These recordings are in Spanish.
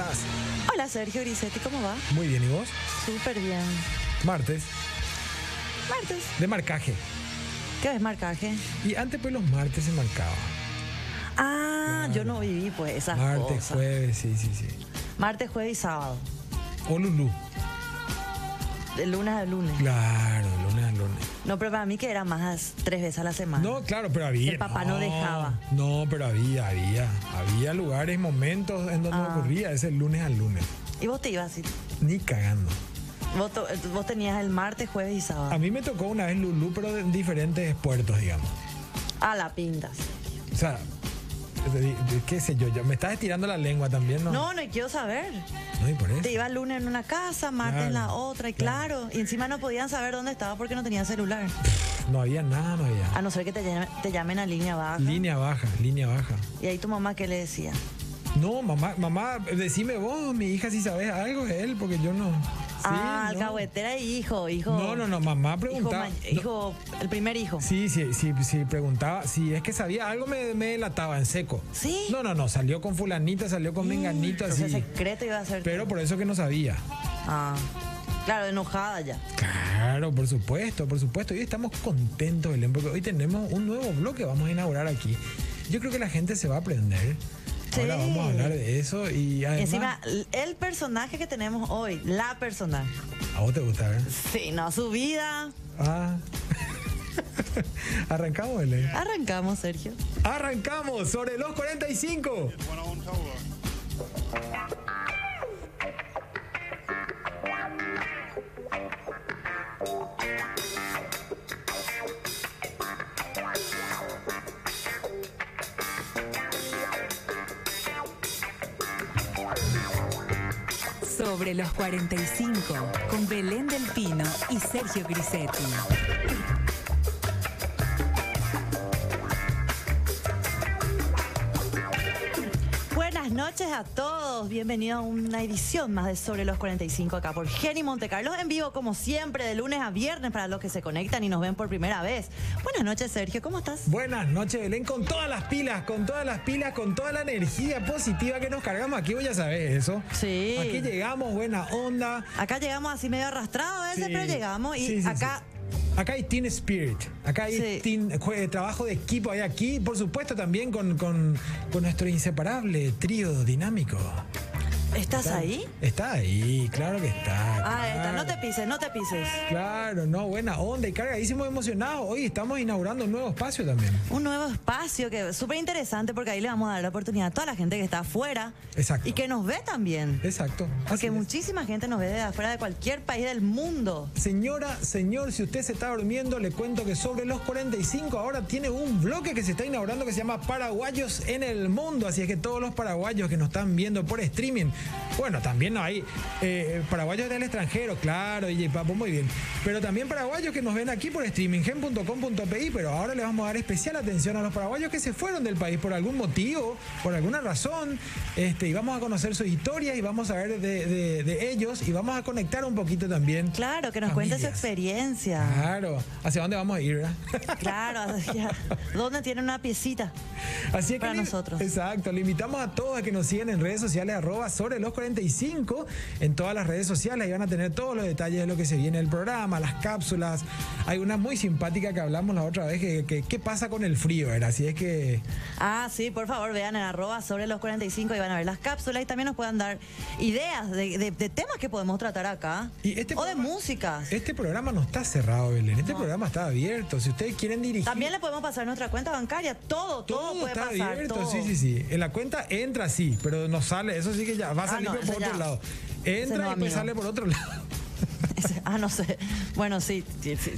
estás? Hola Sergio Grisetti, ¿cómo va? Muy bien, ¿y vos? Súper bien. Martes, Martes. de marcaje. ¿Qué es marcaje? Y antes pues los martes se marcaba. Ah, yo no viví pues esas Martes, cosas. jueves, sí, sí, sí. Martes, jueves y sábado. O Lulú. De lunes a lunes. Claro, lunes a lunes. No, pero para mí que era más tres veces a la semana. No, claro, pero había. El papá no dejaba. No, pero había, había. Había lugares, momentos en donde Ah. ocurría ese lunes al lunes. Y vos te ibas así. Ni cagando. Vos, to- vos tenías el martes, jueves y sábado. A mí me tocó una vez Lulú, pero en diferentes puertos, digamos. A la pintas. O sea, de- de- qué sé yo, yo me estás estirando la lengua también, ¿no? No, no quiero saber. No, y por eso. Te iba el lunes en una casa, martes en la otra, y claro. Y encima no podían saber dónde estaba porque no tenían celular. No había nada, no había. A no ser que te llamen, te llamen a línea baja. Línea baja, línea baja. Y ahí tu mamá, ¿qué le decía? No, mamá, mamá, decime vos, mi hija, si sabes algo de él, porque yo no. Sí, ah, no. alcahuetera y hijo, hijo. No, no, no, mamá preguntaba. No, hijo, el primer hijo. Sí, sí, sí, sí, preguntaba. Si es que sabía algo, me, me delataba en seco. ¿Sí? No, no, no, salió con fulanita, salió con menganito, así. Entonces secreto iba a ser. Pero por eso que no sabía. Ah, claro, enojada ya. Claro, por supuesto, por supuesto. Y estamos contentos, Belén, porque hoy tenemos un nuevo bloque, vamos a inaugurar aquí. Yo creo que la gente se va a aprender. Sí. Ahora vamos a hablar de eso y además... encima, el personaje que tenemos hoy, la personaje. ¿A vos te gusta, ver? Sí, no, su vida. Ah. Arrancamos, Belén. Arrancamos, Sergio. Arrancamos sobre los 45. Sobre los 45, con Belén Del Pino y Sergio Grisetti. Buenas noches a todos. Bienvenidos a una edición más de Sobre los 45 acá por Jenny Montecarlos en vivo como siempre de lunes a viernes para los que se conectan y nos ven por primera vez. Buenas noches, Sergio. ¿Cómo estás? Buenas noches, Belén, con todas las pilas, con todas las pilas, con toda la energía positiva que nos cargamos aquí, vos ya sabés eso. Sí. Aquí llegamos, buena onda. Acá llegamos así medio arrastrados a veces, Sí. pero llegamos y Sí, sí, acá. Acá hay team spirit, acá hay Sí. team- jue- trabajo de equipo, hay aquí, por supuesto, también con, con- con nuestro inseparable trío dinámico. ¿Estás ahí? Está ahí, claro que está. Ah, está. No te pises, no te pises. Claro, no, buena onda y cargadísimos emocionados. Hoy estamos inaugurando un nuevo espacio también. Un nuevo espacio que es súper interesante porque ahí le vamos a dar la oportunidad a toda la gente que está afuera. Exacto. Y que nos ve también. Exacto. Porque es. muchísima gente nos ve de afuera de cualquier país del mundo. Señora, señor, si usted se está durmiendo, le cuento que sobre los 45 ahora tiene un bloque que se está inaugurando que se llama Paraguayos en el Mundo. Así es que todos los paraguayos que nos están viendo por streaming, bueno, también no hay eh, paraguayos del extranjero, claro, y Papo, muy bien. Pero también paraguayos que nos ven aquí por streaming, gen.com.pi, pero ahora le vamos a dar especial atención a los paraguayos que se fueron del país por algún motivo, por alguna razón, este, y vamos a conocer sus historias y vamos a ver de, de- de ellos y vamos a conectar un poquito también. Claro, que nos cuente su experiencia. Claro, ¿hacia dónde vamos a ir? verdad? Claro, hacia- ¿dónde tiene una piecita? Así es que Para nosotros. Exacto, le invitamos a todos a que nos sigan en redes sociales, arroba sobre los 45, en todas las redes sociales, ahí van a tener todos los detalles de lo que se viene del programa, las cápsulas. Hay una muy simpática que hablamos la otra vez, que, que- qué pasa con el frío, ¿verdad? Así es que Ah, sí, por favor, vean en arroba sobre los 45 y van a ver las cápsulas y también nos puedan dar ideas de, de- de temas que podemos tratar acá. Y este o de música. este programa no está cerrado, Belén, este programa está abierto. Si ustedes quieren dirigir... También le podemos pasar nuestra cuenta bancaria, todo, todo, Todo puede está pasar. abierto, todo. sí, sí, sí. En la cuenta entra sí, pero no sale, eso sí que ya va a Ah, salir no, por otro ya. lado. Entra y después amigo. sale por otro lado. Ah, no sé. Bueno, sí, sí, sí.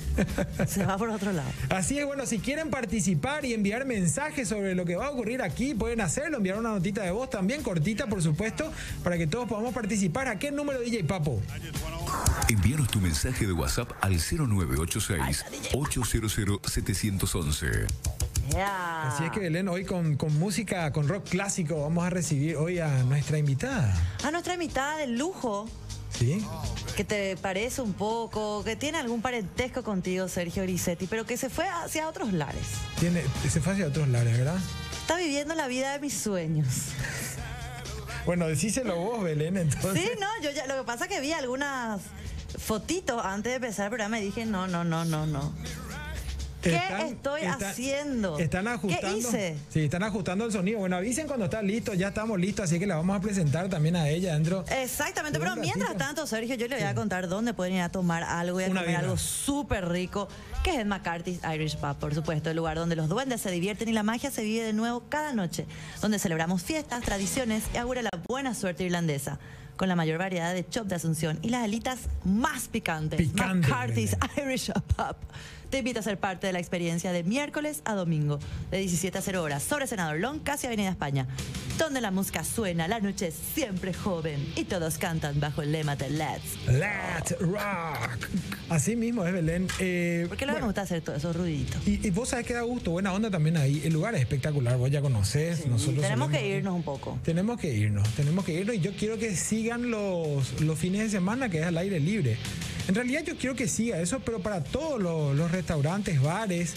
Se va por otro lado. Así es, bueno, si quieren participar y enviar mensajes sobre lo que va a ocurrir aquí, pueden hacerlo, enviar una notita de voz también, cortita, por supuesto, para que todos podamos participar. ¿A qué número DJ Papo? Envíanos tu mensaje de WhatsApp al 0986-800-711. Ya. Así es que Belén, hoy con, con música, con rock clásico, vamos a recibir hoy a nuestra invitada. A nuestra invitada de lujo, ¿Sí? que te parece un poco, que tiene algún parentesco contigo, Sergio Grisetti, pero que se fue hacia otros lares. Tiene, se fue hacia otros lares, ¿verdad? Está viviendo la vida de mis sueños. Bueno, decíselo vos, Belén, entonces. Sí, no, yo ya, lo que pasa es que vi algunas fotitos antes de empezar el programa y dije, no, no, no, no, no. ¿Qué Están- estoy están- haciendo? Están ajustando. ¿Qué hice? Sí, están ajustando el sonido. Bueno, avisen cuando está listo, ya estamos listos, así que la vamos a presentar también a ella dentro. Exactamente, pero mientras tanto, Sergio, yo le voy a contar dónde pueden ir a tomar algo y a Una comer algo súper rico, que es el McCarthy's Irish Pub, por supuesto, el lugar donde los duendes se divierten y la magia se vive de nuevo cada noche, donde celebramos fiestas, tradiciones y augura la buena suerte irlandesa. Con la mayor variedad de chop de Asunción y las alitas más picantes. Picante, McCarthy's. Irish Pub. Te invita a ser parte de la experiencia de miércoles a domingo, de 17 a 0 horas, sobre Senador Long, casi Avenida España, donde la música suena, la noche es siempre joven y todos cantan bajo el lema de Let's. Let's rock. Así mismo es Belén. Eh, ¿Por qué le bueno, gusta hacer todos esos ruiditos? y, y vos sabés que da gusto, buena onda también ahí. El lugar es espectacular, vos ya conocés. nosotros Tenemos solemos que ir. irnos un poco. Tenemos que irnos, tenemos que irnos y yo quiero que sigan los, los fines de semana que es al aire libre. En realidad yo quiero que siga eso, pero para todos los, los restaurantes, bares.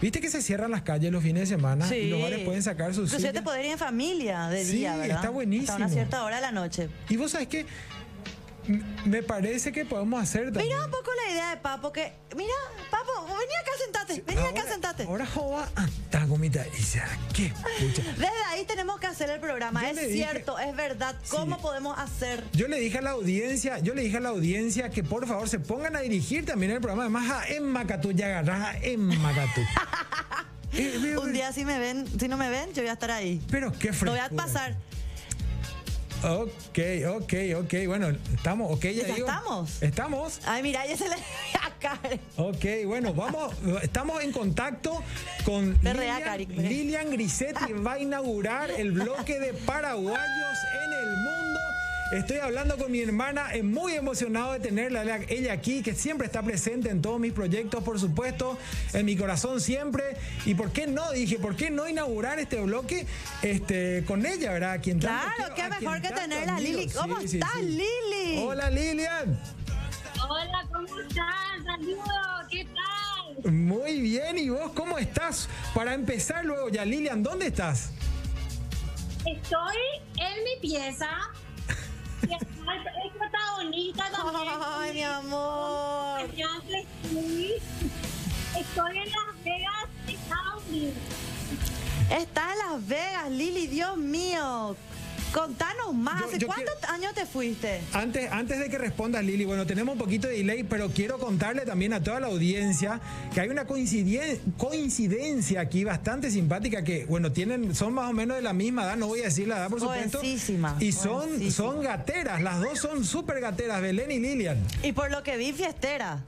Viste que se cierran las calles los fines de semana y los bares pueden sacar sus Inclusive te poder ir en familia de Sí, día, ¿verdad? está buenísimo. Hasta una cierta hora de la noche. Y vos sabés que me parece que podemos hacer también. Mira un poco idea de Papo, que... Mira, Papo, vení acá, sentate. Vení acá, Ahora- sentate. Ahora joda anda gomita y se qué pucha. Desde ahí tenemos que hacer el programa. Yo es dije- cierto, es verdad. ¿Cómo Sí. podemos hacer? Yo le dije a la audiencia, yo le dije a la audiencia que por favor se pongan a dirigir también el programa. Además, a en Macatú, ya agarrás a en Macatú. Eh, Un día si me ven, si no me ven, yo voy a estar ahí. Pero qué Lo frescura. voy a pasar. Ok, ok, ok. Bueno, estamos, ok, ya, ¿Ya digo. estamos? Estamos. Ay, mira, ya se le Karen. Ok, bueno, vamos, estamos en contacto con Lilian. Lilian Grisetti va a inaugurar el bloque de paraguayos en el. Estoy hablando con mi hermana, eh, muy emocionado de tenerla ella- aquí, que siempre está presente en todos mis proyectos, por supuesto, en mi corazón siempre. Y por qué no, dije, ¿por qué no inaugurar este bloque este, con ella, verdad? Quien Claro, quiero, qué mejor que tenerla, admiro. Lili. ¿Cómo Sí, sí, estás, sí. Lili? Hola, Lilian. Hola, ¿cómo estás? Saludos, ¿qué tal? Muy bien, ¿y vos cómo estás? Para empezar luego ya, Lilian, ¿dónde estás? Estoy en mi pieza. Está bonita también. Ay, mi amor. Estoy en Las Vegas, Estados Unidos. Estás en Las Vegas, Lili, Dios mío. Contanos más. ¿Hace cuántos quiero- años te fuiste? Antes, antes de que respondas, Lili, bueno, tenemos un poquito de delay, pero quiero contarle también a toda la audiencia que hay una coinciden- coincidencia aquí bastante simpática que, bueno, tienen, son más o menos de la misma edad, no voy a decir la edad, por supuesto. Jovencísima, Y son, jovencísima. son gateras, las dos son súper gateras, Belén y Lilian. Y por lo que vi, fiestera.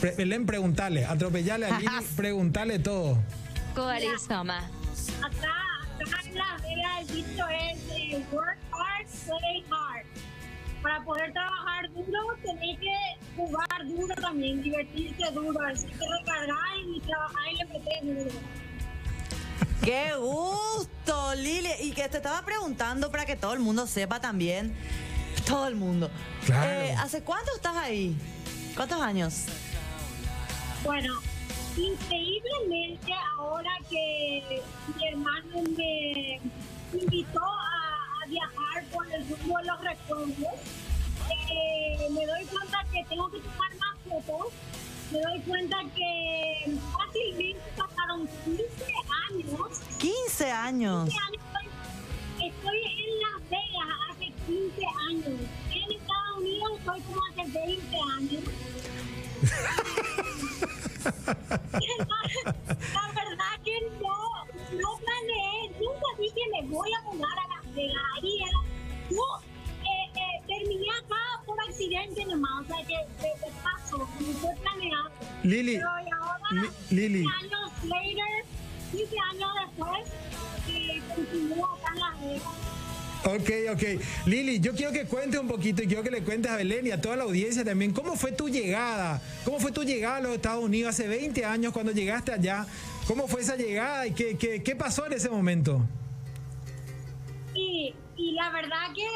Pre- Belén, preguntale, atropellale a Lili, preguntale todo. Coalizoma. Acá, acá el dicho es eh, work hard, play hard. Para poder trabajar duro, tenés que jugar duro también, divertirse duro, así que recargar y trabajar y le meter duro. ¡Qué gusto, Lili! Y que te estaba preguntando para que todo el mundo sepa también. Todo el mundo. Claro. Eh, ¿Hace cuánto estás ahí? ¿Cuántos años? Bueno, increíblemente ahora que mi hermano me invitó a, a viajar por el rumbo de los recuerdos, eh, me doy cuenta que tengo que tomar más fotos, me doy cuenta que fácilmente pasaron 15 años. 15 años. 15 años estoy, estoy en Las Vegas hace 15 años. En Estados Unidos estoy como hace 20 años. La verdad que no, no planeé, nunca dije me voy a mudar a Vegas. Yo eh, eh, terminé acá por accidente nomás, o sea que de, de paso, no fue planeado. Lili, Pero ahora, Lili. Lili, yo quiero que cuentes un poquito y quiero que le cuentes a Belén y a toda la audiencia también cómo fue tu llegada. ¿Cómo fue tu llegada a los Estados Unidos hace 20 años cuando llegaste allá? ¿Cómo fue esa llegada y qué, qué, pasó en ese momento? Y, la verdad que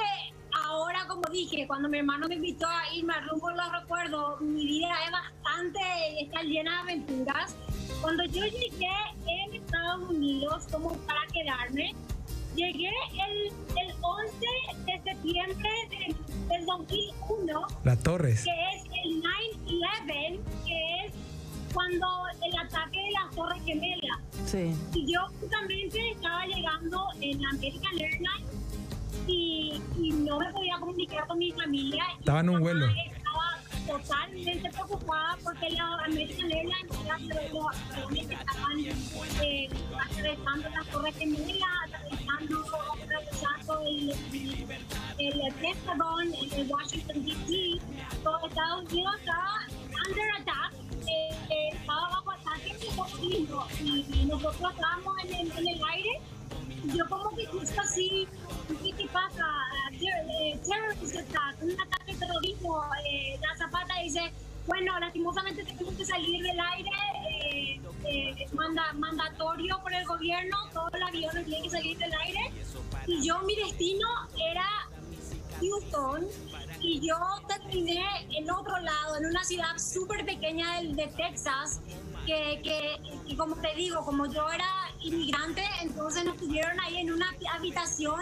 ahora, como dije, cuando mi hermano me invitó a irme a rumbo los recuerdos, mi vida es bastante, está llena de aventuras. Cuando yo llegué en Estados Unidos como para quedarme, Llegué el, el 11 de septiembre del, del 2001, Las Torres. que es el 9-11, que es cuando el ataque de las Torres Gemelas. Sí. Y yo justamente estaba llegando en American Airlines y, y no me podía comunicar con mi familia. Estaba en un vuelo. Totalmente preocupada porque la American Airlines los aviones que estaban eh, atravesando las Torres Gemelas, atravesando, atravesando el, el, el Pentagon, el Washington D.C. Todo Estados Unidos estaba under attack eh, eh, estaba bajo ataque y, nosotros estábamos en el, en el aire yo como que justo así ¿qué te pasa? Ter- terrorist attack, un ataque terrorismo eh, la zapata dice bueno, lastimosamente tenemos que salir del aire, eh, eh, manda, mandatorio por el gobierno, todos los aviones tienen que salir del aire. Y yo, mi destino era Houston y yo terminé en otro lado, en una ciudad súper pequeña de, de Texas, que, que, que como te digo, como yo era inmigrante, entonces nos tuvieron ahí en una habitación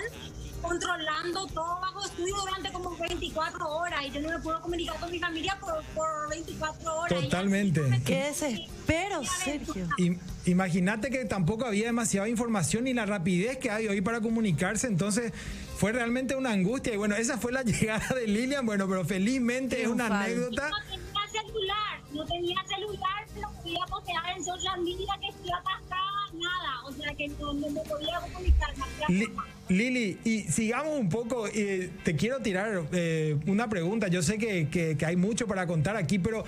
controlando todo bajo estudio durante como 24 horas y yo no me puedo comunicar con mi familia por, por 24 horas. Totalmente. así, Qué desespero, Sergio. Im- Imagínate que tampoco había demasiada información y la rapidez que hay hoy para comunicarse, entonces fue realmente una angustia. Y bueno, esa fue la llegada de Lilian, bueno, pero felizmente es una anécdota. No tenía celular, no tenía celular, no podía postear en social media que estoy atascada, nada. O sea que no, no me podía comunicar. me falta. Lili, y sigamos un poco, eh, te quiero tirar eh, una pregunta, yo sé que, que- que hay mucho para contar aquí, pero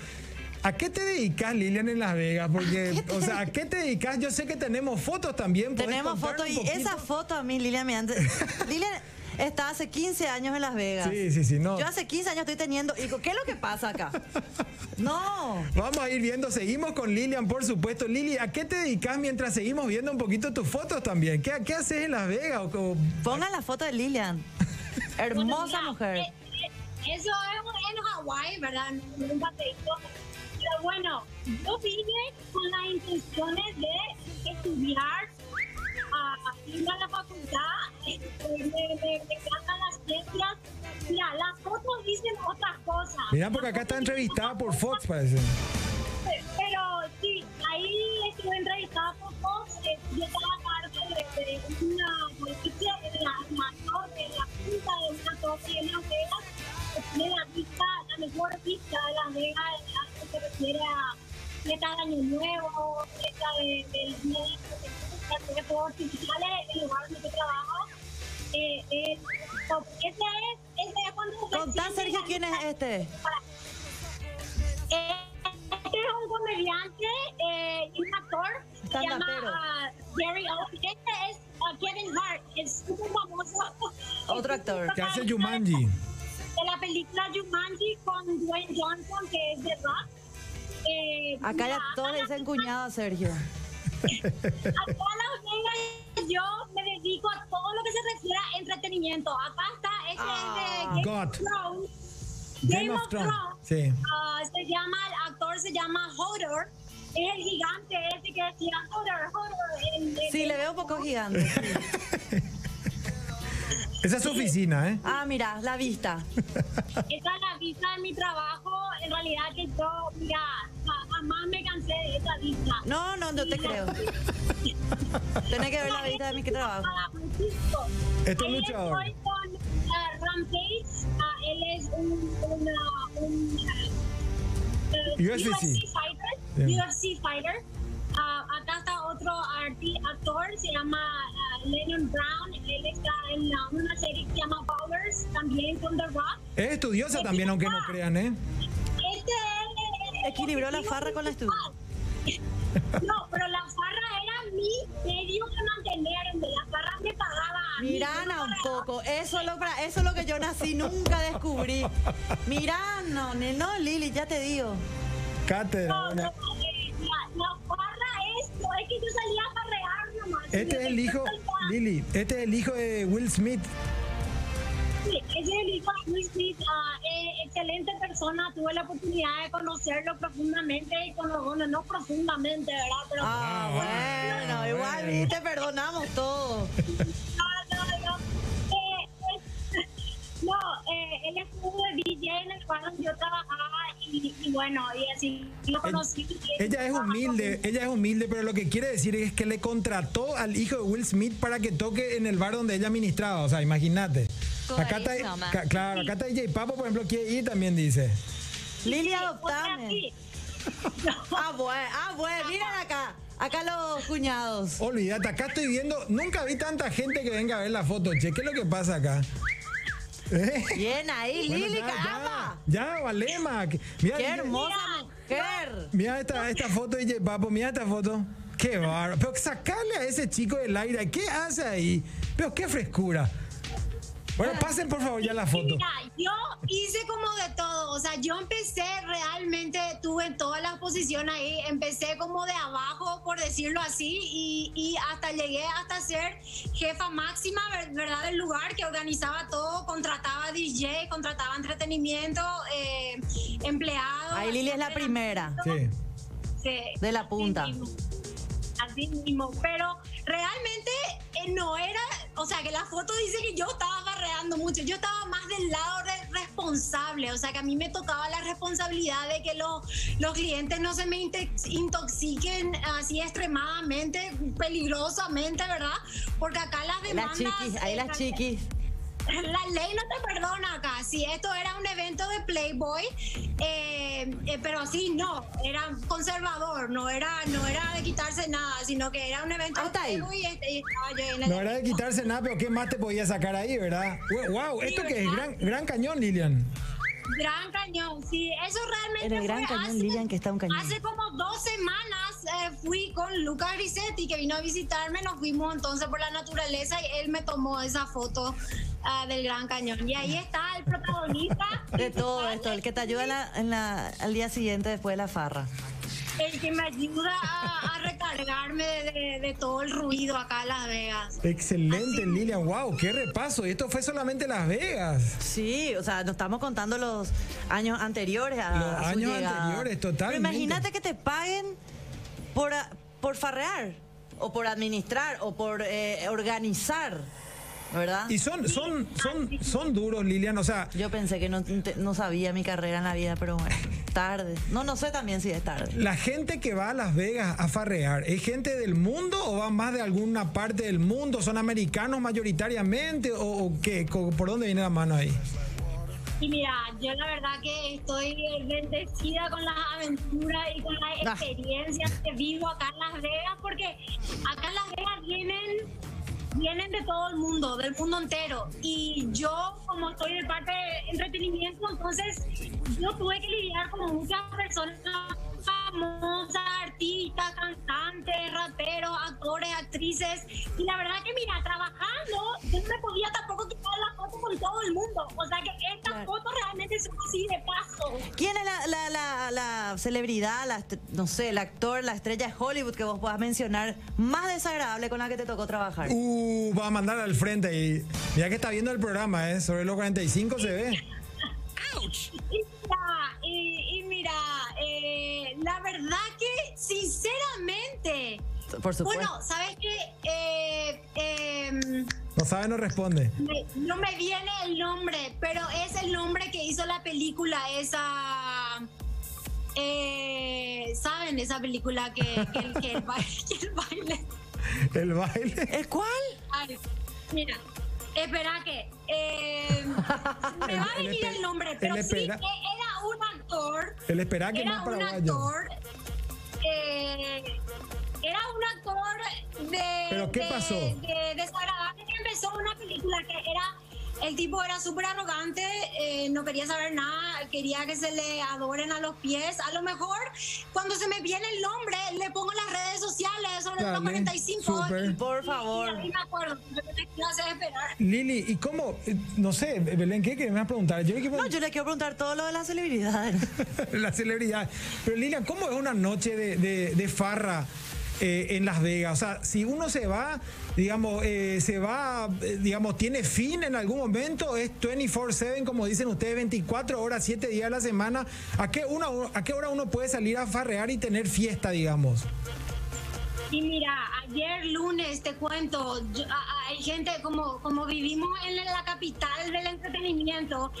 ¿a qué te dedicas, Lilian, en Las Vegas? Porque, o sea, ¿a qué te dedicas? Yo sé que tenemos fotos también. ¿podés Tenemos fotos y poquito? esa foto a mí, Lilian, me antes. Lilian está hace 15 años en Las Vegas. Sí, sí, sí, no. Yo hace 15 años estoy teniendo hijos. ¿Qué es lo que pasa acá? No. Vamos a ir viendo, seguimos con Lilian, por supuesto. Lili, ¿a qué te dedicas mientras seguimos viendo un poquito tus fotos también? ¿Qué, qué haces en Las Vegas? O- o- Pongan la foto de Lilian. Hermosa Bueno, mira, mujer. eh, eh, Eso es en Hawái, ¿verdad? Nunca te digo. Pero bueno, yo vine con las intenciones de acá está entrevistada por Fox, parece. Jumanji? De la película Jumanji con Dwayne Johnson, que es de rock. Eh, Acá ya todos le dicen cuñado a Sergio. Acá en Las Vegas yo me dedico a todo lo que se refiere a entretenimiento. Acá está, este Ah. es de Game God. of Thrones. Game of Thrones. Sí. Ah, se llama, el actor se llama Hodor. Es el gigante ese que decía Hodor, Hodor. el- el- Sí, le veo un poco gigante. sí. Esa es su oficina, ¿eh? Ah, mira, la vista. Esa es la vista de mi trabajo. En realidad que yo, mira, ja- jamás me cansé de esa vista. No, no, no te creo. Tenés que ver la vista de mi trabajo. Este Ahí luchador. Estoy con Rampage. Ah, él es un, un ah, UFC. fighter. UFC fighter. Ah, acá está otro arti- actor, se llama ah, Lennon Brown. Él está en la- una serie que se llama Bowlers, también con The Rock. Es estudiosa también, aunque no crean, ¿eh? Este es- Equilibró la farra con la estudio. No, pero la farra era mi medio de mantenerme. La farra me pagaba. a mí. Mirana un poco, eso es, lo, eso es lo que yo nací, nunca descubrí. Mirana, no, Lili, ya te digo. Cátedra. No, eh, la, la farra es, que yo salía a farrear nomás. Este es el hijo, Lili, este es el hijo de Will Smith. Sí, ese es el hijo de Will Smith, ah, eh, excelente persona. Tuve la oportunidad de conocerlo profundamente y con bueno, no profundamente, ¿verdad? Pero Ah, bueno, igual, bueno. viste, perdonamos todo. él estuvo de DJ en el cual yo trabajaba y, y bueno, y así lo conocí. Ella es humilde, ella es humilde, pero lo que quiere decir es que le contrató al hijo de Will Smith para que toque en el bar donde ella ministraba. O sea, imagínate. Acá está, ca- claro, acá está DJ Papo, por ejemplo, quiere ir también, dice. Lili, adoptame. Ah, bueno, ah, bueno, miren acá. Acá los cuñados. Olvídate, acá estoy viendo, nunca vi tanta gente que venga a ver la foto. Che, ¿qué es lo que pasa acá? ¿Eh? Bien ahí, Bueno, Lili, ya, caramba. Ya, ya, Valema. Mira, Qué mira- hermosa mujer. Mira esta, esta foto, DJ Papo, mira esta foto. Qué bárbaro. Pero sacarle a ese chico del aire, ¿qué hace ahí? Pero qué frescura. Bueno, pasen por favor ya la foto. Mira, yo hice como de todo, o sea, yo empecé realmente, tuve en todas las posiciones ahí, empecé como de abajo, por decirlo así, y, y hasta llegué hasta ser jefa máxima, ver- ¿verdad?, del lugar que organizaba todo, contrataba DJ, contrataba entretenimiento, eh, empleados. Ahí Lili es la primera. Sí. Sí, De la así punta. mismo. Así mismo, pero realmente eh, no era, o sea, que la foto dice que yo estaba mucho, yo estaba más del lado re- responsable, o sea, que a mí me tocaba la responsabilidad de que los, los clientes no se me intoxiquen así extremadamente, peligrosamente, ¿verdad? Porque acá las Las demandas... chiquis, ahí las chiquis. La ley no te perdona acá. Si esto era un evento de Playboy, eh, eh, pero así no, era conservador, no era, no era de quitarse nada, sino que era un evento Hasta de ahí. Playboy y, este- y estaba yo en el No era de quitarse nada, pero ¿qué más te podía sacar ahí, verdad? Wow, Sí, esto que es gran, gran cañón, Lilian. Gran Cañón, sí, eso realmente En el Gran fue Cañón, hace, Lilian, que está un cañón. Hace como dos semanas eh, fui con Lucas Grisetti, que vino a visitarme, nos fuimos entonces por la naturaleza y él me tomó esa foto ah, del Gran Cañón. Y ahí está el protagonista. De todo esto, el que te ayuda en la- en la- al día siguiente después de la farra. El que me ayuda a, a recargarme de, de- de todo el ruido acá en Las Vegas. Excelente, Lilian. Wow, qué repaso. Y esto fue solamente Las Vegas. Sí, o sea, nos estamos contando los años anteriores a, Los a su años llegada. anteriores, totalmente. Pero imagínate que te paguen por, por farrear, o por administrar, o por eh, organizar, ¿verdad? Y son, son, son, son duros, Lilian. O sea, Yo pensé que no, no sabía mi carrera en la vida, pero bueno, tarde. No, no sé también si es tarde. la gente que va a Las Vegas a farrear, ¿es gente del mundo o van más de alguna parte del mundo? ¿Son americanos mayoritariamente o, o qué? ¿Por dónde viene la mano ahí? Y mira, yo la verdad que estoy bendecida con las aventuras y con las Ah. experiencias que vivo acá en Las Vegas, porque acá en Las Vegas vienen vienen de todo el mundo, del mundo entero. Y yo, como estoy de parte de entretenimiento, entonces yo tuve que lidiar con muchas personas famosas, artistas, cantantes, raperos, actores, actrices. Y la verdad que, mira, trabajando, yo no me podía tampoco quitar la foto con todo el mundo. O sea que estas Claro. fotos realmente son así de paso. ¿Quién es la, la, la, la celebridad, la, no sé, el actor, la estrella de Hollywood que vos puedas mencionar más desagradable con la que te tocó trabajar? Uh, va a mandar al frente y ya que está viendo el programa, ¿eh? Sobre los 45 se ve. Y mira, y, y eh, la verdad que sinceramente, Por supuesto. bueno, ¿sabes qué? Eh, em, No sabe, no responde. me- no me viene el nombre, pero es el nombre que hizo la película esa... eh, ¿Saben esa película que, que el, que el baile, que el baile El baile. ¿El cuál? Ay, mira, espera que eh, me va a El- el venir el nombre, el pero sí espera- que era un actor, El espera que era un actor, eh, era un actor de, ¿Pero qué de- pasó? de desagradable que empezó una película que era el tipo era súper arrogante, eh, no quería saber nada, quería que se le adoren a los pies. A lo mejor, cuando se me viene el nombre, le pongo en las redes sociales sobre los Dale, 45. súper. y- Por favor. Y, me acuerdo, me. Lili, ¿y cómo? No sé, Belén, ¿qué querés me preguntar? Yo, No, yo le quiero preguntar todo lo de las celebridades. la celebridad. Pero Lilian, ¿cómo es una noche de, de- de farra eh, en Las Vegas? O sea, si uno se va, digamos, eh, se va, eh, digamos, tiene fin en algún momento, es 24/7, como dicen ustedes, 24 horas, 7 días a la semana. ¿A qué, una, ¿A qué hora uno puede salir a farrear y tener fiesta, digamos? Y mira, ayer lunes te cuento, yo- a- a- hay gente como, como vivimos en la capital del entretenimiento,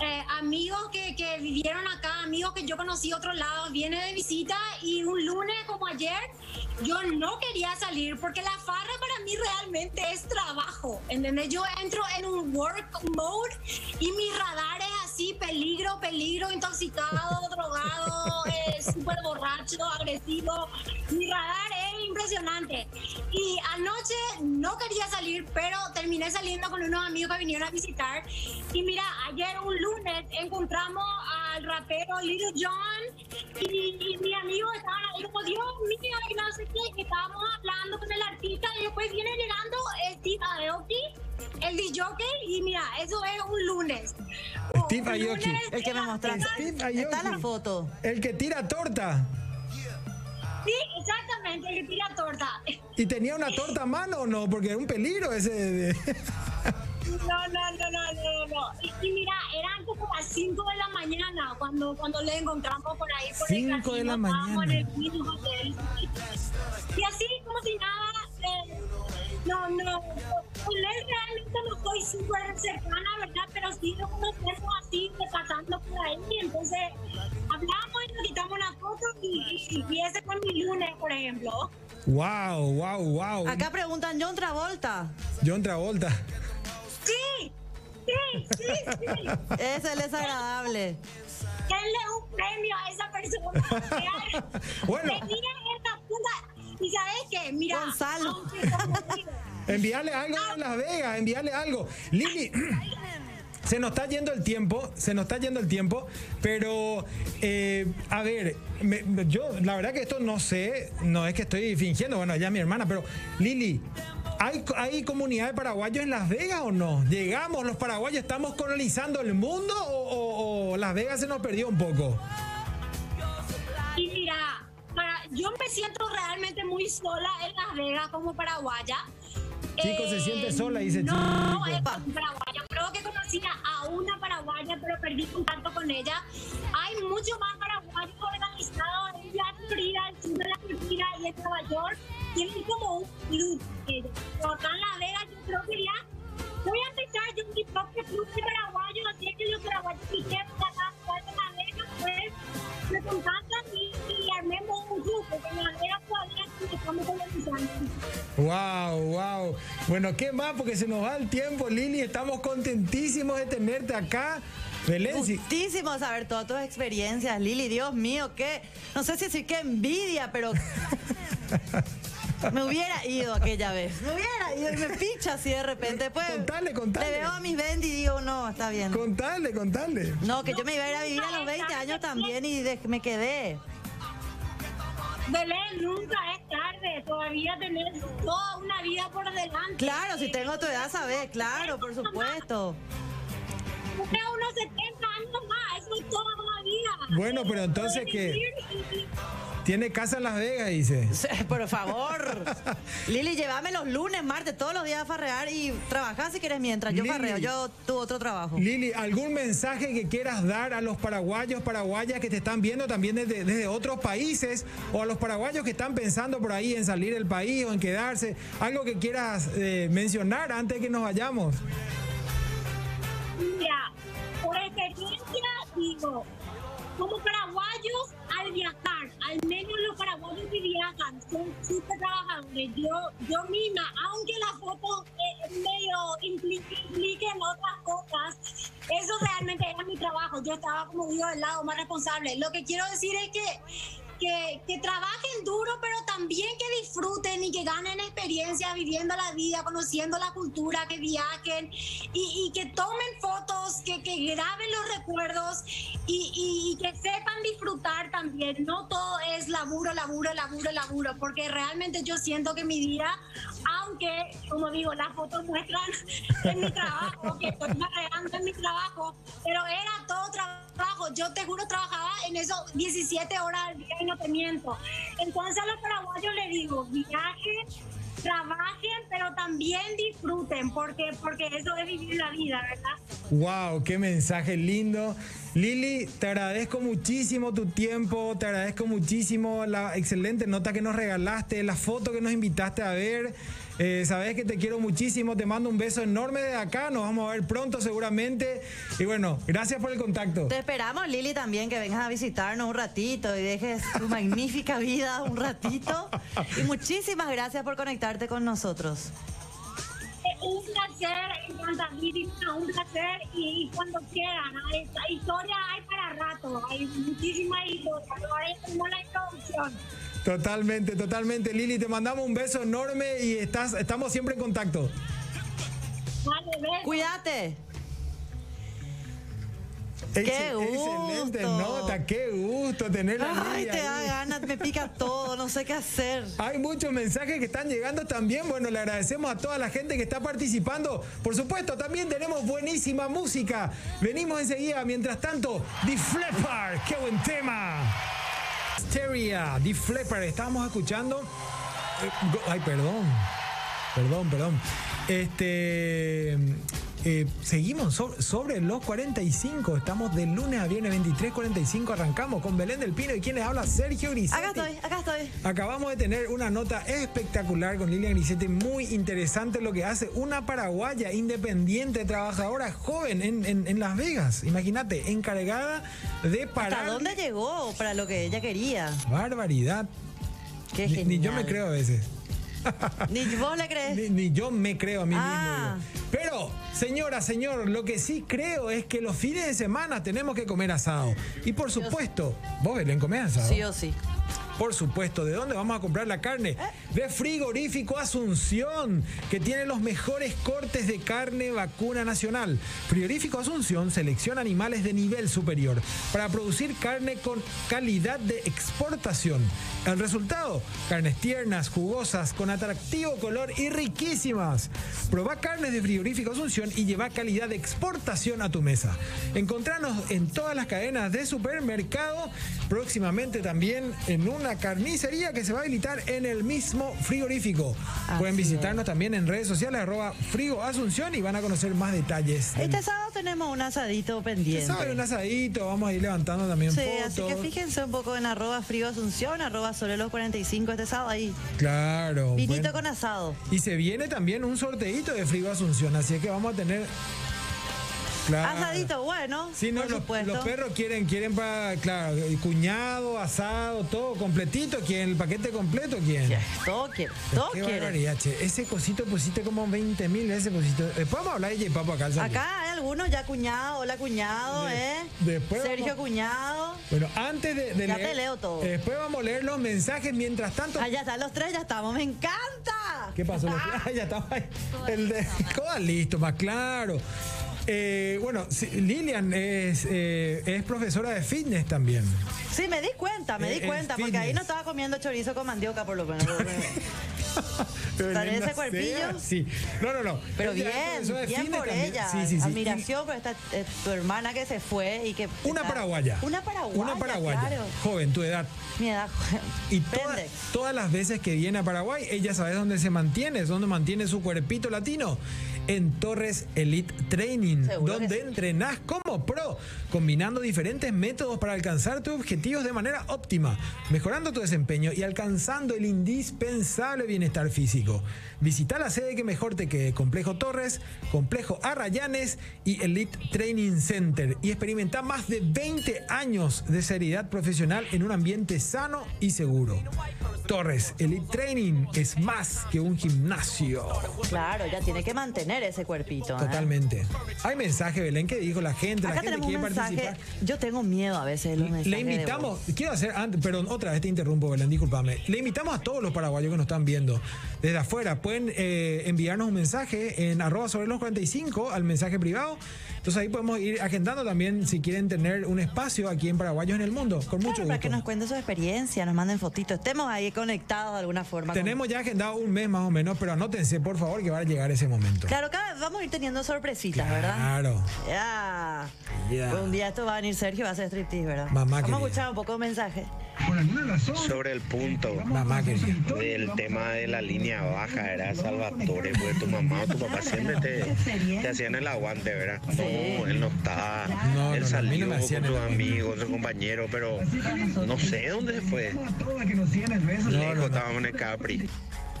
eh, amigos que, que vivieron acá, amigos que yo conocí otro lado, viene de visita y un lunes como ayer yo no quería salir porque la farra para mí realmente es trabajo, ¿entendés? Yo entro en un work mode y mi radar es así, peligro, peligro, intoxicado, drogado, eh, súper borracho, agresivo. Mi radar es impresionante. Y anoche no quería salir, pero terminé saliendo con unos amigos que vinieron a visitar. Y mira, ayer un lunes encontramos al rapero Little John y, y mi amigo estaban ahí como, Dios mío, y no sé qué, estábamos hablando con el artista y después viene llegando Steve Aoki, el DJ, y mira, eso es un lunes. Steve Aoki. El que me mostraste. Steve Aoki. Está la foto. El que tira torta. Sí, exactamente, el que tira torta. ¿Y tenía una torta a mano o no? Porque era un peligro ese. de- No, no, no, no, no, no. Y, mira, eran como las 5 de la mañana cuando, cuando le encontramos por ahí. Por el Cinco de la en mañana. el mismo hotel. Y así, como si nada, eh, no, no, él realmente súper cercana, ¿verdad? Pero sí lo conocemos así, de pasando por ahí. Entonces, hablamos y nos quitamos una foto y, y, y ese fue mi lunes, por ejemplo. Wow, wow, wow. Acá preguntan John Travolta. John Travolta. Sí, sí, sí, sí. Es el desagradable. denle un premio a esa persona. Bueno. Tenía esta puta. ¿Y sabes qué? Mira, Gonzalo. Enviarle algo a Las Vegas, enviarle algo. Lili, se nos está yendo el tiempo, se nos está yendo el tiempo, pero eh, a ver, me- yo la verdad que esto no sé, no es que estoy fingiendo, bueno, es mi hermana, pero Lili, ¿hay, ¿hay comunidad de paraguayos en Las Vegas o no? ¿Llegamos los paraguayos, estamos colonizando el mundo o, o- o Las Vegas se nos perdió un poco? Yo me siento realmente muy sola en Las Vegas como paraguaya. Eh, Chico, se siente sola, dice no, Chico. es como paraguaya. Creo que conocía a una paraguaya, pero perdí contacto con ella. Hay mucho más paraguayos Wow, wow. Bueno, ¿qué más? Porque se nos va el tiempo, Lili. Estamos contentísimos de tenerte acá. De saber todas tus experiencias, Lili. Dios mío, qué. No sé si decir qué envidia, pero. Me hubiera ido aquella vez. Me hubiera ido y me picha así de repente. Contale, contale. Le veo a mis Bendy y digo, no, está bien. Contale, contale. No, que yo me iba a ir a vivir a los 20 años también y me quedé. Belén, nunca es tarde, todavía tenés toda una vida por delante. Claro, si tengo tu edad, sabes, claro, por supuesto. Tenés unos 70 años más, eso es toda una vida. Bueno, pero entonces, Podés Tiene casa en Las Vegas, dice. Por favor. Lili, llévame los lunes, martes, todos los días a farrear y trabajar si quieres mientras. Yo Lili. farreo, yo tuve otro trabajo. Lili, ¿algún mensaje que quieras dar a los paraguayos, paraguayas que te están viendo también desde, desde otros países o a los paraguayos que están pensando por ahí en salir del país o en quedarse? Algo que quieras eh, mencionar antes de que nos vayamos. Mira, por experiencia digo, como paraguayos al viajar, al menos los paraguayos que viajan son súper trabajadores. Yo, yo misma, aunque la foto eh, medio implique, implique en otras cosas, eso realmente era mi trabajo. Yo estaba, como digo, del lado más responsable. Lo que quiero decir es que que, que trabajen duro, pero también que disfruten y que ganen experiencia viviendo la vida, conociendo la cultura, que viajen y, y que tomen fotos, que, que graben los recuerdos y, y- y que sepan disfrutar también. No todo es laburo, laburo, laburo, laburo, porque realmente yo siento que mi vida, aunque, como digo, las fotos muestran en mi trabajo, que estoy en mi trabajo, pero era todo trabajo. Yo te juro, trabajaba en eso 17 horas al día no te miento. Entonces a los paraguayos les digo, viajen, trabajen, pero también disfruten, porque, porque eso es vivir la vida, ¿verdad? Wow, qué mensaje lindo. Lili, te agradezco muchísimo tu tiempo, te agradezco muchísimo la excelente nota que nos regalaste, la foto que nos invitaste a ver. Eh, sabes que te quiero muchísimo, te mando un beso enorme de acá, nos vamos a ver pronto seguramente. Y bueno, gracias por el contacto. Te esperamos, Lili, también que vengas a visitarnos un ratito y dejes tu magnífica vida un ratito. Y muchísimas gracias por conectarte con nosotros. Eh, Un placer, un placer y, cuando quieran. Historia hay para rato, hay muchísimas historias. Como la introducción. Totalmente, totalmente. Lili, te mandamos un beso enorme y estás, estamos siempre en contacto. Cuídate. Qué gusto. Excelente nota, qué gusto tenerla. Ay, te da ganas, me pica todo, no sé qué hacer. Hay muchos mensajes que están llegando también. Bueno, le agradecemos a toda la gente que está participando. Por supuesto, también tenemos buenísima música. Venimos enseguida. Mientras tanto, The Flipper. ¡Qué buen tema! Hysteria, The Flipper. Estábamos escuchando. eh, Ay, perdón. Perdón, perdón. Este. Eh, seguimos so- sobre los 45. Estamos de lunes a viernes 23.45. Arrancamos con Belén del Pino y quien les habla Sergio Grisetti. Acá estoy, acá estoy. Acabamos de tener una nota espectacular con Lilian Grisetti, muy interesante lo que hace una paraguaya independiente, trabajadora joven en, en- en Las Vegas. Imagínate, encargada de parar. ¿Hasta dónde llegó para lo que ella quería? Barbaridad. Qué Ni, genial. ni yo me creo a veces. Ni vos le crees. Ni, ni yo me creo a mí Ah. mismo. digo. Pero, señora, señor, lo que sí creo es que los fines de semana tenemos que comer asado. Y por supuesto, vos Belén comés asado. Sí o sí. Por supuesto, ¿de dónde vamos a comprar la carne? De Frigorífico Asunción, que tiene los mejores cortes de carne vacuna nacional. Frigorífico Asunción selecciona animales de nivel superior para producir carne con calidad de exportación. El resultado, carnes tiernas, jugosas, con atractivo color y riquísimas. Proba carnes de Frigorífico Asunción y lleva calidad de exportación a tu mesa. Encontranos en todas las cadenas de supermercado, próximamente también en una carnicería que se va a habilitar en el mismo frigorífico. Pueden visitarnos también en redes sociales, arroba Frigo Asunción y van a conocer más detalles. del- Este sábado tenemos un asadito Usted pendiente. sabe, un asadito, vamos a ir levantando también Sí, fotos. así que fíjense un poco en arroba frío asunción, arroba sobre los 45 este sábado ahí. Claro. Vinito bueno. con asado. Y se viene también un sorteito de Frigo Asunción, así que vamos a tener. Claro. Asadito, bueno, Sí, no, por los, supuesto. los perros quieren, quieren para, claro, cuñado, asado, todo completito. ¿Quién? ¿El paquete completo? ¿Quién? Ya, Todo quiere, todo Qué quiere. barbaridad, che. Ese cosito pusiste como 20 mil veces pusiste. Después vamos a hablar de J-Papo acá. Acá hay algunos ya cuñado, hola cuñado, De- ¿eh? después Sergio vamos- cuñado. Bueno, antes de, de Ya leer- te leo todo. Después vamos a leer los mensajes. Mientras tanto. Ah, ya están los tres, ya estamos, me encanta. ¿Qué pasó? Ah, ya estaba ahí. El de. Coda listo, más claro. Eh, bueno, Lilian es, eh, es profesora de fitness también. Sí, me di cuenta, me Eh, di el cuenta, porque ahí no estaba comiendo chorizo con mandioca por lo menos. Pero ¿Sale Elena ese cuerpillo? Sí. No, no, no. Pero bien, bien por también. ella. Sí, sí, sí. Admiración por esta, eh, tu hermana que se fue y que. Una está- paraguaya. Una paraguaya. Una paraguaya. Claro. Joven, tu edad. Mi edad. Y toda- todas las veces que viene a Paraguay, ella sabe dónde se mantiene, es donde mantiene su cuerpito latino. En Torres Elite Training, Seguro donde sí. entrenás como pro, combinando diferentes métodos para alcanzar tus objetivos de manera óptima, mejorando tu desempeño y alcanzando el indispensable bienestar físico. Visita la sede que mejor te quede, Complejo Torres, Complejo Arrayanes y Elite Training Center y experimenta más de 20 años de seriedad profesional en un ambiente sano y seguro. Torres Elite Training es más que un gimnasio. Claro, ya tiene que mantener ese cuerpito. ¿eh? Totalmente. Hay mensaje, Belén, que dijo la gente, la Acá gente tenemos un quiere participar. Yo tengo miedo a veces de los mensajes. Le de invitamos, quiero hacer antes, perdón, otra vez te interrumpo, Belén, discúlpame. Le invitamos a todos los paraguayos que nos están viendo desde afuera. Pueden eh, enviarnos un mensaje en arroba sobre los 45 al mensaje privado. Entonces ahí podemos ir agendando también si quieren tener un espacio aquí en Paraguayos en el Mundo. Con mucho Claro, para que gusto. nos cuenten su experiencia, nos manden fotitos, estemos ahí conectados de alguna forma. con- Tenemos ya agendado un mes más o menos, pero anótense por favor que va a llegar ese momento. Claro, cada vez vamos a ir teniendo sorpresitas, ¿verdad? Claro. Ya. Un día esto va a venir Sergio y va a hacer striptease, ¿verdad? Mamá Vamos a escuchar un poco de mensaje. Sobre el punto Mamá del tema de la línea baja, era Salvatore, porque tu mamá o tu papá siempre te, te hacían el aguante, ¿verdad? No, él no está, No, él no, salió con sus amigos, sus compañeros, pero no sé dónde se fue. No, Lejos estábamos en el Capri.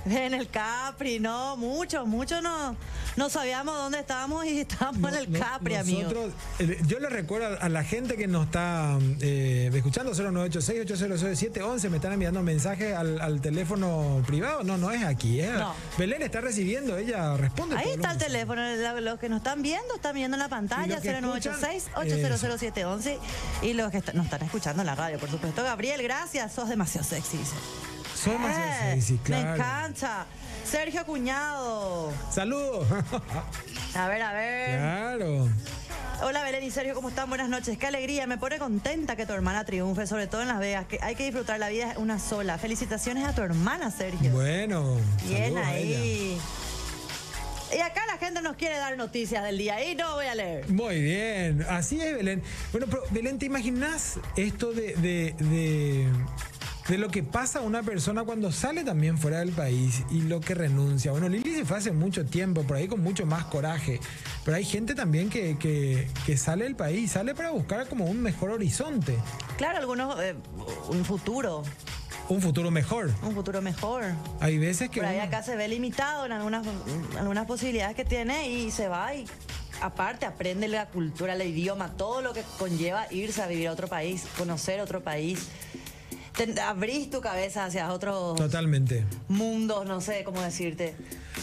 En el Capri, no, muchos, muchos no, no sabíamos dónde estábamos y estábamos en el No- Capri, amigo. nosotros, eh, yo le recuerdo a la gente que nos está eh, escuchando 0986-800-711 me están enviando mensajes al, al teléfono privado. No, no es aquí. es- No. Belén está recibiendo, ella responde. Ahí está el teléfono, los que nos están viendo, están viendo en la pantalla, los que 0986-800-711 y los que está- nos están escuchando en la radio, por supuesto. Gabriel, gracias, sos demasiado sexy. dice. Soy Eh, sexy, Me claro. encanta. Sergio Cuñado. Saludos. A ver, a ver. claro. Hola Belén y Sergio, ¿cómo están? Buenas noches. Qué alegría, me pone contenta que tu hermana triunfe, sobre todo en Las Vegas, que hay que disfrutar la vida una sola. Felicitaciones a tu hermana, Sergio. Bueno. Bien ahí. Y acá la gente nos quiere dar noticias del día y no voy a leer. Muy bien, así es Belén. Bueno, pero Belén, ¿te imaginas esto de, de, de- de lo que pasa a una persona cuando sale también fuera del país y lo que renuncia? Bueno, Lili se fue hace mucho tiempo, por ahí con mucho más coraje, pero hay gente también que, que- que sale del país, sale para buscar como un mejor horizonte, Claro, algunos, eh, un futuro, un futuro mejor. un futuro mejor. Hay veces que... Por ahí uno- acá se ve limitado en algunas, en algunas posibilidades que tiene y se va y aparte aprende la cultura, el idioma, todo lo que conlleva irse a vivir a otro país, conocer otro país. Te- abrís tu cabeza hacia otros Totalmente. mundos, no sé cómo decirte.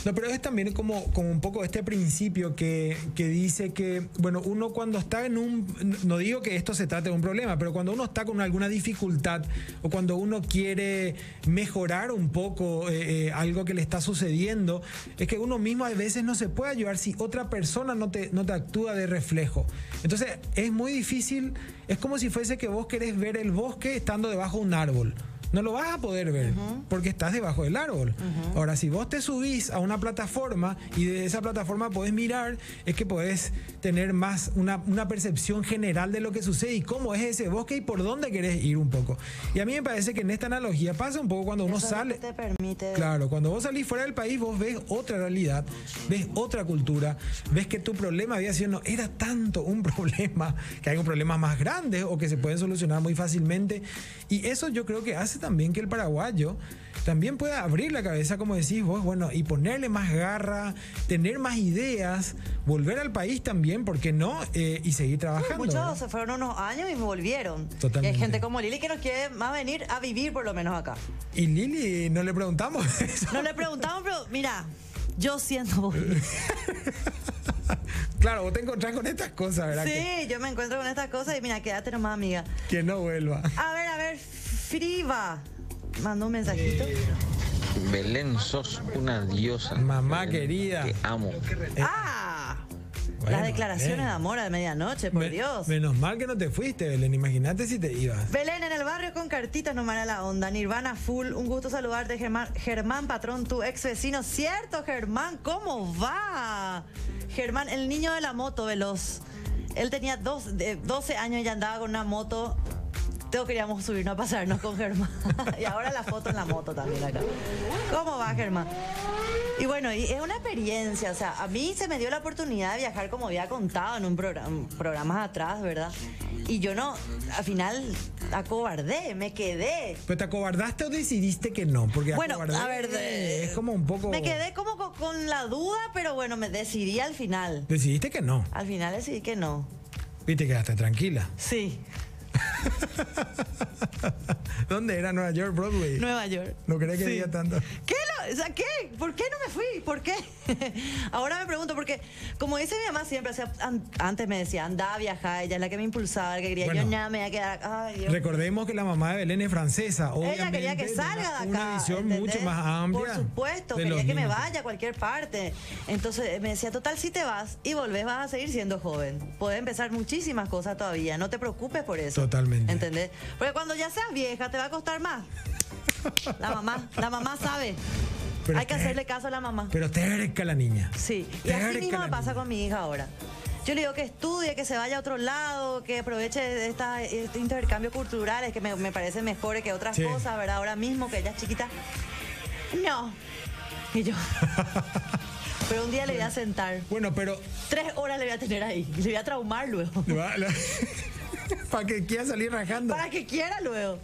No, pero es también como, como un poco este principio que, que dice que, bueno, uno cuando está en un, no digo que esto se trate de un problema, pero cuando uno está con alguna dificultad o cuando uno quiere mejorar un poco eh, eh, algo que le está sucediendo, es que uno mismo a veces no se puede ayudar si otra persona no te, no te actúa de reflejo. Entonces es muy difícil, es como si fuese que vos querés ver el bosque estando debajo de un árbol. No lo vas a poder ver porque estás debajo del árbol. Ahora, si vos te subís a una plataforma y de esa plataforma podés mirar, es que podés tener más una, una percepción general de lo que sucede y cómo es ese bosque y por dónde querés ir un poco. Y a mí me parece que en esta analogía pasa un poco cuando uno Eso sale. que te permite. Claro, cuando vos salís fuera del país, vos ves otra realidad, ves otra cultura, ves que tu problema había sido, no era tanto un problema, que hay un problema más grande o que se pueden solucionar muy fácilmente. Y eso yo creo que hace también que el paraguayo también pueda abrir la cabeza, como decís vos, bueno, y ponerle más garra, tener más ideas, volver al país también, ¿por qué no? Eh, y seguir trabajando. Muchos ¿verdad? se fueron unos años y volvieron. Totalmente. Y hay gente como Lili que nos quiere más venir a vivir por lo menos acá. Y Lili, no le preguntamos eso. No le preguntamos, pero mira, yo siento. Claro, vos te encontrás con estas cosas, ¿verdad? Que, Sí, yo me encuentro con estas cosas y mira, quédate nomás, amiga. que no vuelva. A ver, a ver, Friva. Mandó un mensajito. Belén, sos una diosa. Mamá Belén, querida. Te amo. ¡Ah! Bueno, Las declaraciones Belén. de amor a medianoche, por Me- Dios. Menos mal que no te fuiste, Belén. Imagínate si te ibas. Belén, en el barrio con cartitas no a la onda. Nirvana full. Un gusto saludarte, Germán, Germán Patrón, tu ex vecino. Cierto, Germán, ¿cómo va? Germán, el niño de la moto veloz. Él tenía dos, de 12 años y ya andaba con una moto. Todos queríamos subirnos a pasarnos con Germán. y ahora la foto en la moto también acá. ¿Cómo va, Germán? Y bueno, y es una experiencia, o sea, a mí se me dio la oportunidad de viajar como había contado en un programa, programas atrás, ¿verdad? Y yo no, al final acobardé, me quedé. ¿Pero te acobardaste o decidiste que no? Porque Bueno, a ver, de- es como un poco. Me quedé como co- con la duda, pero bueno, me decidí al final. Decidiste que no. Al final decidí que no. Y te quedaste tranquila. Sí, ¿Dónde era Nueva York, Broadway? Nueva York. No creía que Sí. diga tanto. ¿Qué? lo- o sea, ¿qué? ¿Por qué no me fui? ¿Por qué? Ahora me pregunto, porque como dice mi mamá siempre, o sea, an- antes me decía, anda a viajar, ella es la que me impulsaba, la que quería, Bueno. yo nada, me voy a quedar acá. Ay, Dios. Recordemos que la mamá de Belén es francesa. Ella quería que salga de acá. Una visión ¿entendés? mucho más amplia. Por supuesto, quería que me vaya a cualquier parte. Entonces me decía, total, si te vas y volvés, vas a seguir siendo joven. Puedes empezar muchísimas cosas todavía. No te preocupes por eso. Totalmente. ¿Entendés? Porque cuando ya seas vieja, te va a costar más. La mamá, la mamá sabe. Pero Hay que hacerle caso a la mamá. Pero terca la niña. Sí, y así mismo me pasa niña. con mi hija ahora. Yo le digo que estudie, que se vaya a otro lado, que aproveche esta, este intercambio cultural, que me, me parece mejor que otras Sí. cosas, ¿verdad? Ahora mismo que ella es chiquita. No. Y yo. Pero un día le voy a sentar. Bueno, pero Tres horas le voy a tener ahí. Le voy a traumar luego. para que quiera salir rajando. Para que quiera luego.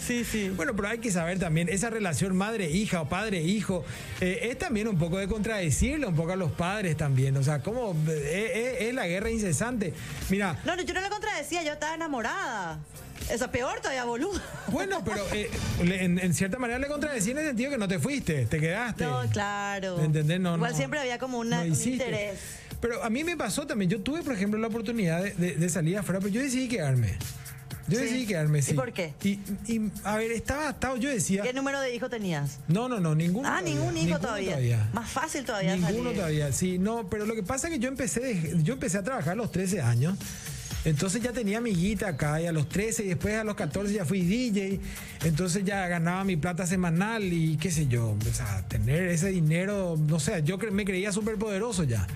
Sí, sí. Bueno, pero hay que saber también, esa relación madre-hija o padre-hijo, eh, es también un poco de contradecirle un poco a los padres también. O sea, como eh, eh, es la guerra incesante. Mira, No, no, yo no le contradecía, yo estaba enamorada. Eso peor todavía, boludo. bueno, pero eh, en, en cierta manera le contradecí en el sentido que no te fuiste, te quedaste. No, claro. ¿Me entendés? No, Igual no. siempre había como una, No un interés. Pero a mí me pasó también. Yo tuve, por ejemplo, la oportunidad de, de- de salir afuera, pero yo decidí quedarme. Yo Sí. decidí quedarme, ¿Y sí. por qué? Y, y, a ver, estaba atado, yo decía. ¿Qué número de hijo tenías? No, no, no, ninguno. Ah, todavía, ningún hijo todavía. Más fácil todavía Ninguno salir. todavía, sí, no, pero lo que pasa es que yo empecé, de- yo empecé a trabajar a los 13 años. Entonces ya tenía mi guita acá y a los 13 y después a los 14 ya fui DJ. Entonces ya ganaba mi plata semanal y qué sé yo. O sea, tener ese dinero, no sé, yo cre- me creía súper poderoso ya.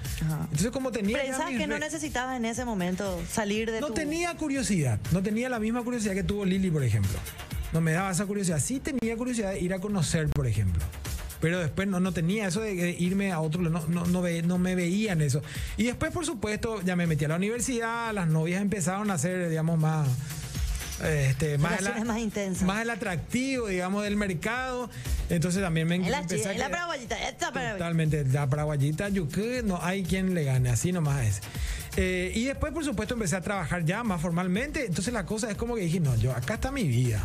Entonces como tenía... ya ¿Pensás mis que no necesitabas en ese momento salir de no tu... tenía curiosidad, no tenía la misma curiosidad que tuvo Lili, por ejemplo. No me daba esa curiosidad. Sí tenía curiosidad de ir a conocer, por ejemplo. Pero después no, no tenía eso de, irme a otro, no, no, no, ve- no me veían eso. Y después, por supuesto, ya me metí a la universidad, las novias empezaron a ser, digamos, más... Este, más, Relaciones más más el atractivo, digamos, del mercado. Entonces también me la, empecé a la paraguayita, esta paraguayita. Totalmente, la paraguayita yuque, no hay quien le gane, así nomás es. Eh, y después, por supuesto, empecé a trabajar ya más formalmente. Entonces la cosa es como que dije, no, yo acá está mi vida.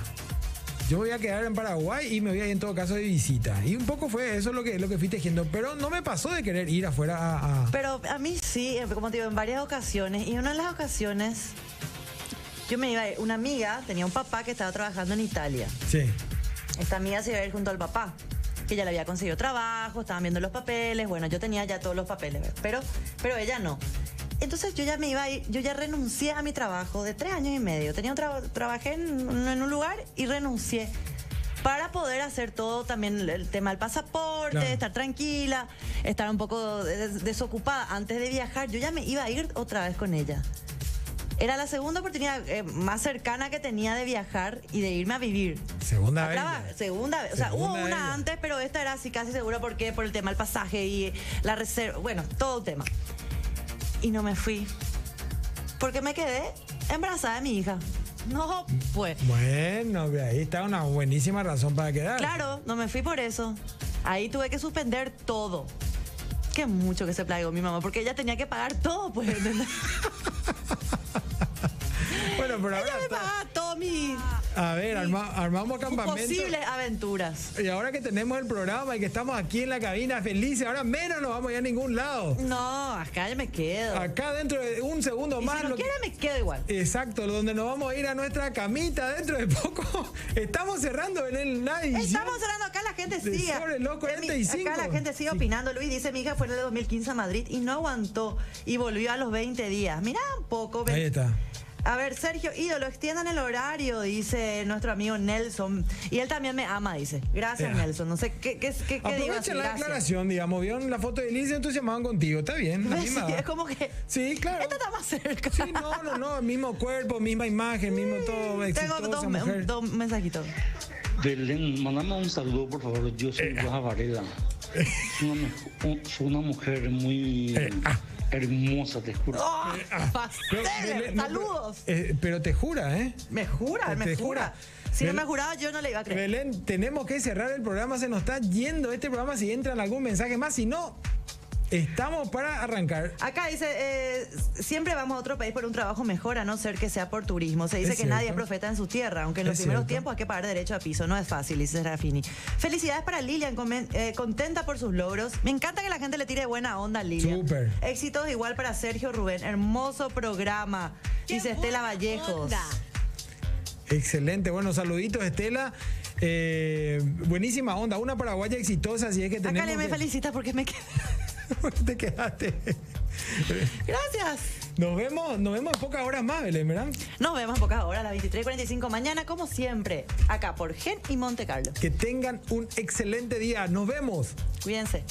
Yo voy a quedar en Paraguay y me voy a ir en todo caso de visita. Y un poco fue eso lo que, lo que fui tejiendo. Pero no me pasó de querer ir afuera a... a- Pero a mí sí, eh, como te digo, en varias ocasiones. Y una de las ocasiones, yo me iba a ir. Una amiga tenía un papá que estaba trabajando en Italia. Sí. Esta amiga se iba a ir junto al papá, que ya le había conseguido trabajo, estaban viendo los papeles. Bueno, yo tenía ya todos los papeles, pero, pero ella no. Entonces yo ya me iba a ir, yo ya renuncié a mi trabajo de tres años y medio. Tenía un traba- trabajé en, un- en un lugar y renuncié para poder hacer todo también el- tema del pasaporte, Claro. estar tranquila, estar un poco des- desocupada antes de viajar. Yo ya me iba a ir otra vez con ella. Era la segunda oportunidad eh, más cercana que tenía de viajar y de irme a vivir. Segunda vez. Segunda vez. O sea, hubo Segunda una antes, pero esta era así casi segura porque por el tema del pasaje y la reserva. Bueno, todo el tema. Y no me fui. Porque me quedé embarazada de mi hija. No, pues. Bueno, ahí está una buenísima razón para quedar. Claro, no me fui por eso. Ahí tuve que suspender todo. Qué mucho que se plagió mi mamá, porque ella tenía que pagar todo, pues. Bueno, pero ella ahora... me está- pagaba todo A ver, arma- armamos campamento. posibles aventuras. Y ahora que tenemos el programa y que estamos aquí en la cabina felices, ahora menos nos vamos a ir a ningún lado. No, acá ya me quedo. Acá dentro de un segundo y más. si no lo que- quiere, me quedo igual. Exacto, donde nos vamos a ir a nuestra camita dentro de poco. Estamos cerrando en el edición. Estamos cerrando acá, la gente sigue. Sobre los 45. Acá la gente sigue Sí. opinando. Luis dice, mi hija fue en el 2015 a Madrid y no aguantó y volvió a los 20 días. Mirá un poco. Ahí está. A ver, Sergio, ídolo, extiendan el horario, dice nuestro amigo Nelson. Y él también me ama, dice. Gracias, Ya. Nelson. No sé qué, qué, qué, qué Aprovechen la gracias. declaración, digamos. Vieron la foto de Elise y entonces llamaban contigo. Está bien. la Sí, misma edad. es como que... Sí, claro. Esta está más cerca. Sí, no, no, no. Mismo cuerpo, misma imagen, mismo todo. Tengo dos, mujer. dos mensajitos. Belén, mandame un saludo, por favor. Yo soy Varela. Soy una, mu- soy una mujer muy Eh, ah. Hermosa, te juro. ¡Oh! Belén, no, ¡Saludos! pero, eh, pero te jura, ¿eh? Me jura, Te me jura. jura. Si no me juraba, yo no le iba a creer. Belén, tenemos que cerrar el programa. Se nos está yendo este programa. Si entran algún mensaje más, si no, estamos para arrancar. Acá dice, eh, siempre vamos a otro país por un trabajo mejor, a no ser que sea por turismo. Se dice Es que nadie es profeta en su tierra, aunque en los Es primeros cierto. tiempos hay que pagar derecho a piso. No es fácil, dice Serafini. Felicidades para Lilian, comen- eh, contenta por sus logros. Me encanta que la gente le tire buena onda a Lilian. Súper. Éxitos igual para Sergio Rubén. Hermoso programa. Dice Estela Vallejos. Excelente. Bueno, saluditos, Estela. Eh, buenísima onda. Una paraguaya exitosa. Así es que tenemos. Acá le me que- felicita porque me quedé. Te quedaste. Gracias. Nos vemos, nos vemos en pocas horas más, Belén, ¿verdad? Nos vemos en pocas horas, a las 23.45 mañana, como siempre, acá por Gen y Monte Carlo. Que tengan un excelente día. Nos vemos. Cuídense.